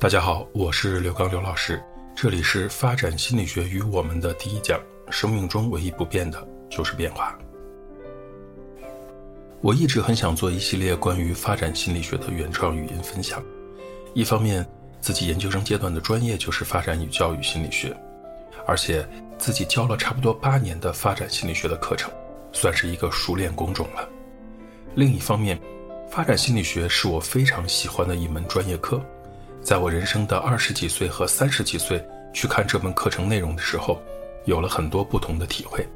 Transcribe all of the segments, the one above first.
大家好，我是刘刚刘老师，这里是发展心理学与我们的第一讲。生命中唯一不变的就是变化。我一直很想做一系列关于发展心理学的原创语音分享。一方面，自己研究生阶段的专业就是发展与教育心理学，而且自己教了差不多八年的发展心理学的课程，算是一个熟练工种了。另一方面，发展心理学是我非常喜欢的一门专业课。在我人生的二十几岁和三十几岁去看这门课程内容的时候，有了很多不同的体会。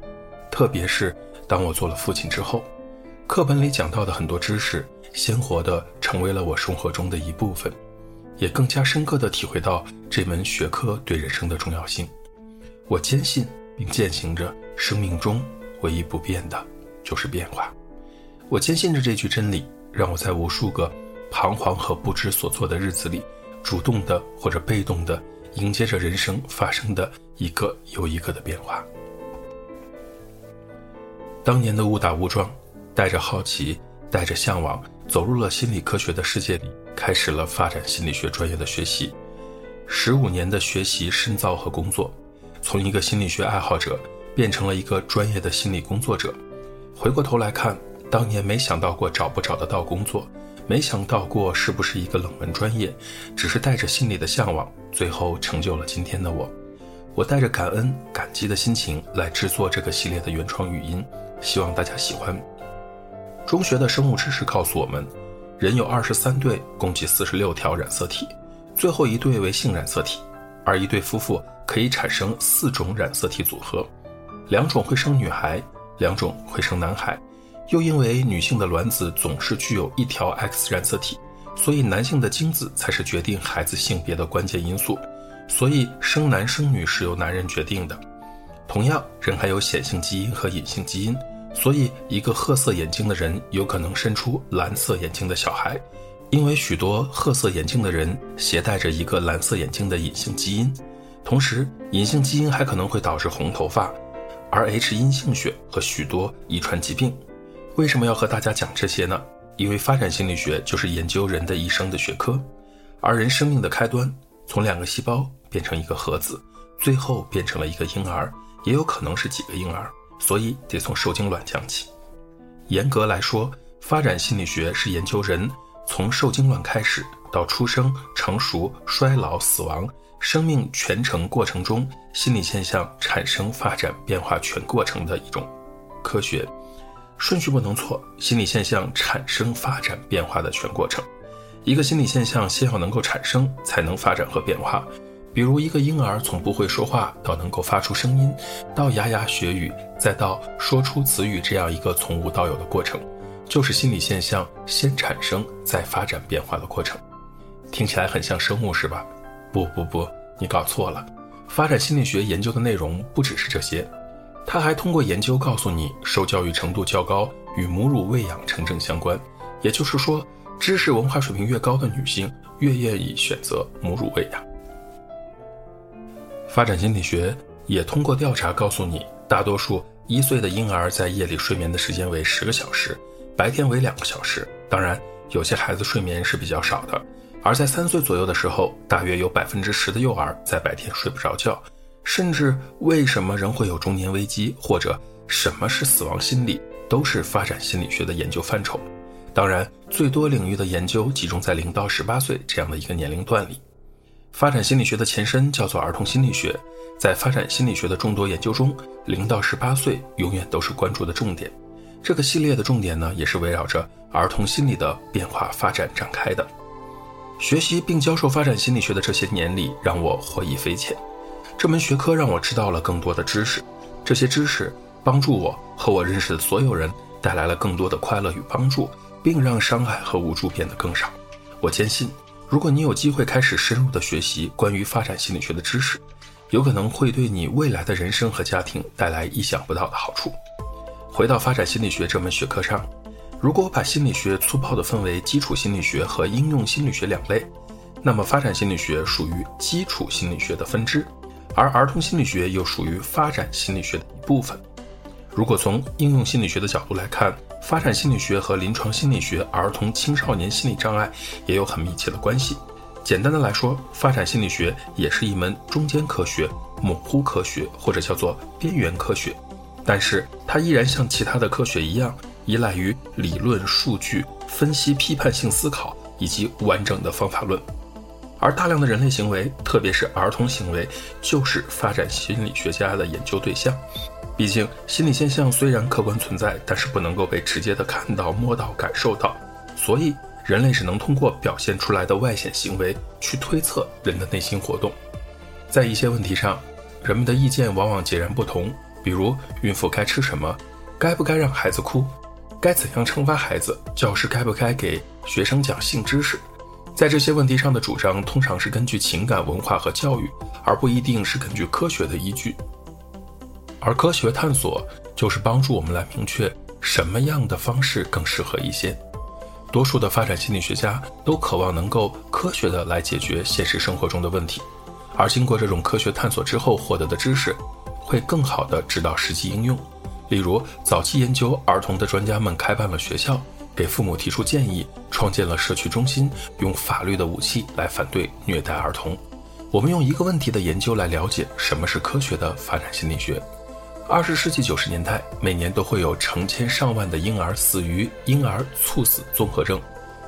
特别是当我做了父亲之后，课本里讲到的很多知识，鲜活的成为了我生活中的一部分，也更加深刻的体会到这门学科对人生的重要性。我坚信并践行着生命中唯一不变的就是变化。我坚信着这句真理，让我在无数个彷徨和不知所措的日子里。主动的或者被动的迎接着人生发生的一个又一个的变化。当年的误打误撞，带着好奇，带着向往，走入了心理科学的世界里，开始了发展心理学专业的学习。十五年的学习、深造和工作，从一个心理学爱好者变成了一个专业的心理工作者。回过头来看，当年没想到过找不找得到工作。没想到过是不是一个冷门专业，只是带着心里的向往，最后成就了今天的我。我带着感恩、感激的心情来制作这个系列的原创语音，希望大家喜欢。中学的生物知识告诉我们，人有二十三对，共计四十六条染色体，最后一对为性染色体，而一对夫妇可以产生四种染色体组合，两种会生女孩，两种会生男孩。又因为女性的卵子总是具有一条 X 染色体，所以男性的精子才是决定孩子性别的关键因素。所以生男生女是由男人决定的。同样，人还有显性基因和隐性基因，所以一个褐色眼睛的人有可能生出蓝色眼睛的小孩，因为许多褐色眼睛的人携带着一个蓝色眼睛的隐性基因。同时，隐性基因还可能会导致红头发、Rh 阴性血和许多遗传疾病。为什么要和大家讲这些呢？因为发展心理学就是研究人的一生的学科，而人生命的开端从两个细胞变成一个盒子，最后变成了一个婴儿，也有可能是几个婴儿，所以得从受精卵讲起。严格来说，发展心理学是研究人从受精卵开始到出生、成熟、衰老、死亡，生命全程过程中心理现象产生、发展、变化全过程的一种科学。顺序不能错，心理现象产生、发展、变化的全过程。一个心理现象先要能够产生，才能发展和变化。比如一个婴儿从不会说话到能够发出声音，到牙牙学语，再到说出词语，这样一个从无到有的过程，就是心理现象先产生再发展变化的过程。听起来很像生物是吧？不不不，你搞错了。发展心理学研究的内容不只是这些。他还通过研究告诉你，受教育程度较高与母乳喂养成正相关，也就是说，知识文化水平越高的女性越愿意选择母乳喂养。发展心理学也通过调查告诉你，大多数一岁的婴儿在夜里睡眠的时间为十个小时，白天为两个小时。当然，有些孩子睡眠是比较少的，而在三岁左右的时候，大约有百分之十的幼儿在白天睡不着觉。甚至为什么人会有中年危机，或者什么是死亡心理，都是发展心理学的研究范畴。当然，最多领域的研究集中在零到十八岁这样的一个年龄段里。发展心理学的前身叫做儿童心理学，在发展心理学的众多研究中，零到十八岁永远都是关注的重点。这个系列的重点呢，也是围绕着儿童心理的变化发展展开的。学习并教授发展心理学的这些年里，让我获益匪浅。这门学科让我知道了更多的知识，这些知识帮助我和我认识的所有人带来了更多的快乐与帮助，并让伤害和无助变得更少。我坚信，如果你有机会开始深入的学习关于发展心理学的知识，有可能会对你未来的人生和家庭带来意想不到的好处。回到发展心理学这门学科上，如果把心理学粗暴地分为基础心理学和应用心理学两类，那么发展心理学属于基础心理学的分支。而儿童心理学又属于发展心理学的一部分。如果从应用心理学的角度来看，发展心理学和临床心理学、儿童青少年心理障碍也有很密切的关系。简单的来说，发展心理学也是一门中间科学、模糊科学，或者叫做边缘科学。但是它依然像其他的科学一样，依赖于理论、数据分析、批判性思考以及完整的方法论。而大量的人类行为，特别是儿童行为，就是发展心理学家的研究对象。毕竟，心理现象虽然客观存在，但是不能够被直接的看到、摸到、感受到，所以。人类只能通过表现出来的外显行为去推测人的内心活动，在一些问题上，人们的意见往往截然不同。比如，孕妇该吃什么，该不该让孩子哭，该怎样惩罚孩子，教师该不该给学生讲性知识，在这些问题上的主张通常是根据情感、文化和教育，而不一定是根据科学的依据。而科学探索就是帮助我们来明确什么样的方式更适合一些。多数的发展心理学家都渴望能够科学的来解决现实生活中的问题，而经过这种科学探索之后获得的知识，会更好的指导实际应用。例如，早期研究儿童的专家们开办了学校，给父母提出建议，创建了社区中心，用法律的武器来反对虐待儿童。我们用一个问题的研究来了解什么是科学的发展心理学。二十世纪九十年代，每年都会有成千上万的婴儿死于婴儿猝死综合症。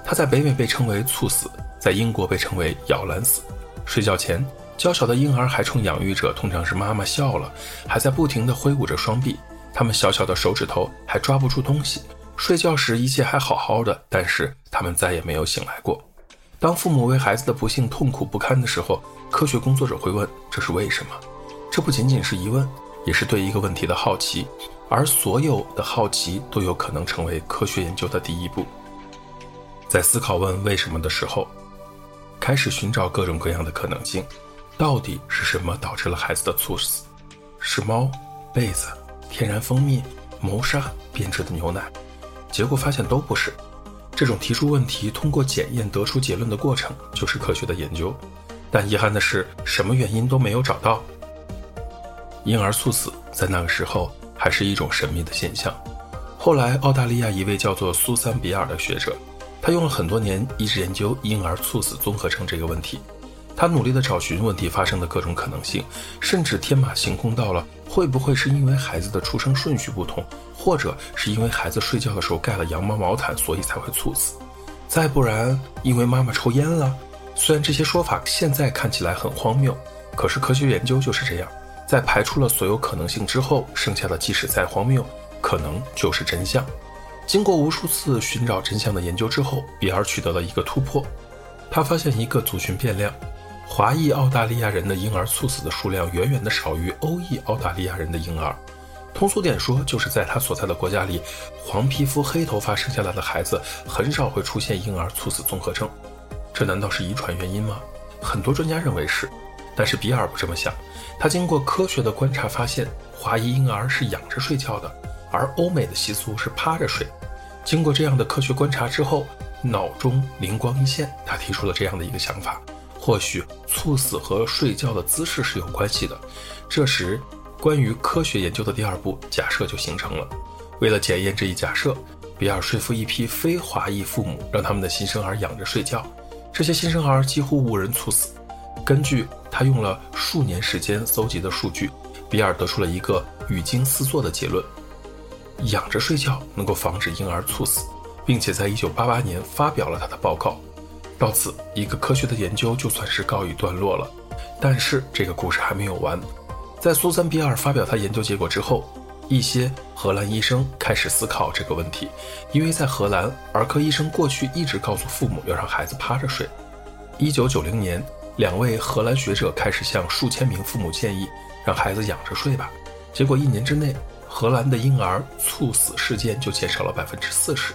它在北美被称为猝死，在英国被称为摇篮死。睡觉前，娇小的婴儿还冲养育者，通常是妈妈笑了，还在不停地挥舞着双臂。他们小小的手指头还抓不住东西。睡觉时一切还好好的，但是他们再也没有醒来过。当父母为孩子的不幸痛苦不堪的时候，科学工作者会问：这是为什么？这不仅仅是疑问。也是对一个问题的好奇，而所有的好奇都有可能成为科学研究的第一步。在思考问为什么的时候，开始寻找各种各样的可能性。到底是什么导致了孩子的猝死？是猫、被子、天然蜂蜜、谋杀、变质的牛奶？结果发现都不是。这种提出问题、通过检验得出结论的过程，就是科学的研究。但遗憾的是，什么原因都没有找到。婴儿猝死在那个时候还是一种神秘的现象。后来，澳大利亚一位叫做苏珊·比尔的学者，他用了很多年一直研究婴儿猝死综合症这个问题。他努力地找寻问题发生的各种可能性，甚至天马行空到了会不会是因为孩子的出生顺序不同，或者是因为孩子睡觉的时候盖了羊毛毛毯，所以才会猝死。再不然，因为妈妈抽烟了。虽然这些说法现在看起来很荒谬，可是科学研究就是这样。在排除了所有可能性之后，剩下的即使再荒谬，可能就是真相。经过无数次寻找真相的研究之后，比尔取得了一个突破。他发现一个族群变量：华裔澳大利亚人的婴儿猝死的数量远远的少于欧裔澳大利亚人的婴儿。通俗点说，就是在他所在的国家里，黄皮肤、黑头发生下来的孩子很少会出现婴儿猝死综合症。这难道是遗传原因吗？很多专家认为是。但是比尔不这么想，他经过科学的观察发现，华裔婴儿是仰着睡觉的，而欧美的习俗是趴着睡。经过这样的科学观察之后，脑中灵光一现，他提出了这样的一个想法：或许猝死和睡觉的姿势是有关系的。这时，关于科学研究的第二步假设就形成了。为了检验这一假设，比尔说服一批非华裔父母，让他们的新生儿仰着睡觉，这些新生儿几乎无人猝死。根据他用了数年时间搜集的数据，比尔得出了一个语惊四座的结论：仰着睡觉能够防止婴儿猝死，并且在1988年发表了他的报告。到此，一个科学的研究就算是告一段落了。但是这个故事还没有完。在苏珊·比尔发表他研究结果之后，一些荷兰医生开始思考这个问题，因为在荷兰，儿科医生过去一直告诉父母要让孩子趴着睡。1990年。两位荷兰学者开始向数千名父母建议，让孩子仰着睡吧。结果一年之内，荷兰的婴儿猝死事件就减少了百分之四十。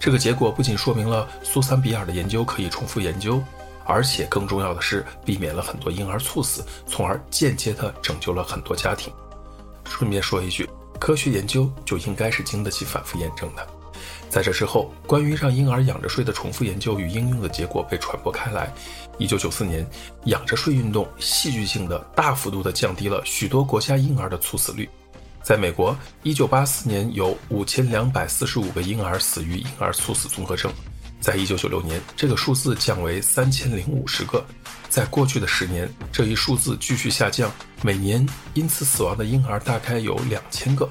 这个结果不仅说明了苏珊·比尔的研究可以重复研究，而且更重要的是避免了很多婴儿猝死，从而间接地拯救了很多家庭。顺便说一句，科学研究就应该是经得起反复验证的。在这之后，关于让婴儿仰着睡的重复研究与应用的结果被传播开来。一九九四年，仰着睡运动戏剧性的大幅度地降低了许多国家婴儿的猝死率。在美国，一九八四年有五千两百四十五个婴儿死于婴儿猝死综合症，在一九九六年，这个数字降为三千零五十个。在过去的十年，这一数字继续下降，每年因此死亡的婴儿大概有两千个。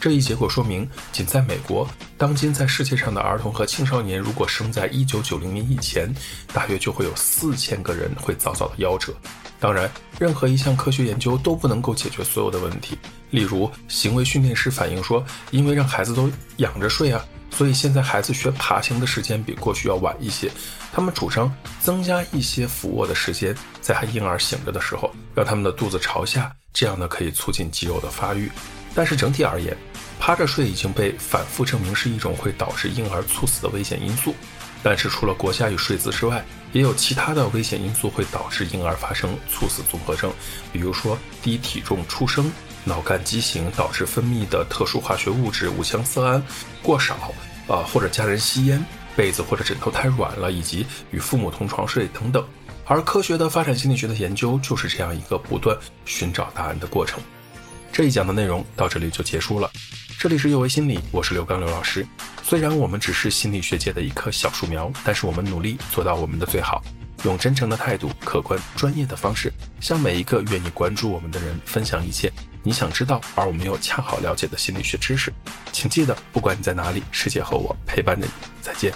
这一结果说明，仅在美国，当今在世界上的儿童和青少年，如果生在一九九零年以前，大约就会有四千个人会早早的夭折。当然，任何一项科学研究都不能够解决所有的问题。例如，行为训练师反映说，因为让孩子都仰着睡啊，所以现在孩子学爬行的时间比过去要晚一些。他们主张增加一些俯卧的时间，在婴儿醒着的时候，让他们的肚子朝下，这样呢可以促进肌肉的发育。但是整体而言，趴着睡已经被反复证明是一种会导致婴儿猝死的危险因素。但是除了国家与睡姿之外，也有其他的危险因素会导致婴儿发生猝死综合征，比如说低体重出生、脑干畸形导致分泌的特殊化学物质五羟色胺过少，啊或者家人吸烟、被子或者枕头太软了，以及与父母同床睡等等。而科学的发展心理学的研究就是这样一个不断寻找答案的过程。这一讲的内容到这里就结束了。这里是幼为心理，我是刘刚刘老师。虽然我们只是心理学界的一棵小树苗，但是我们努力做到我们的最好，用真诚的态度、客观专业的方式，向每一个愿意关注我们的人分享一切你想知道而我们又恰好了解的心理学知识。请记得，不管你在哪里，世界和我陪伴着你。再见。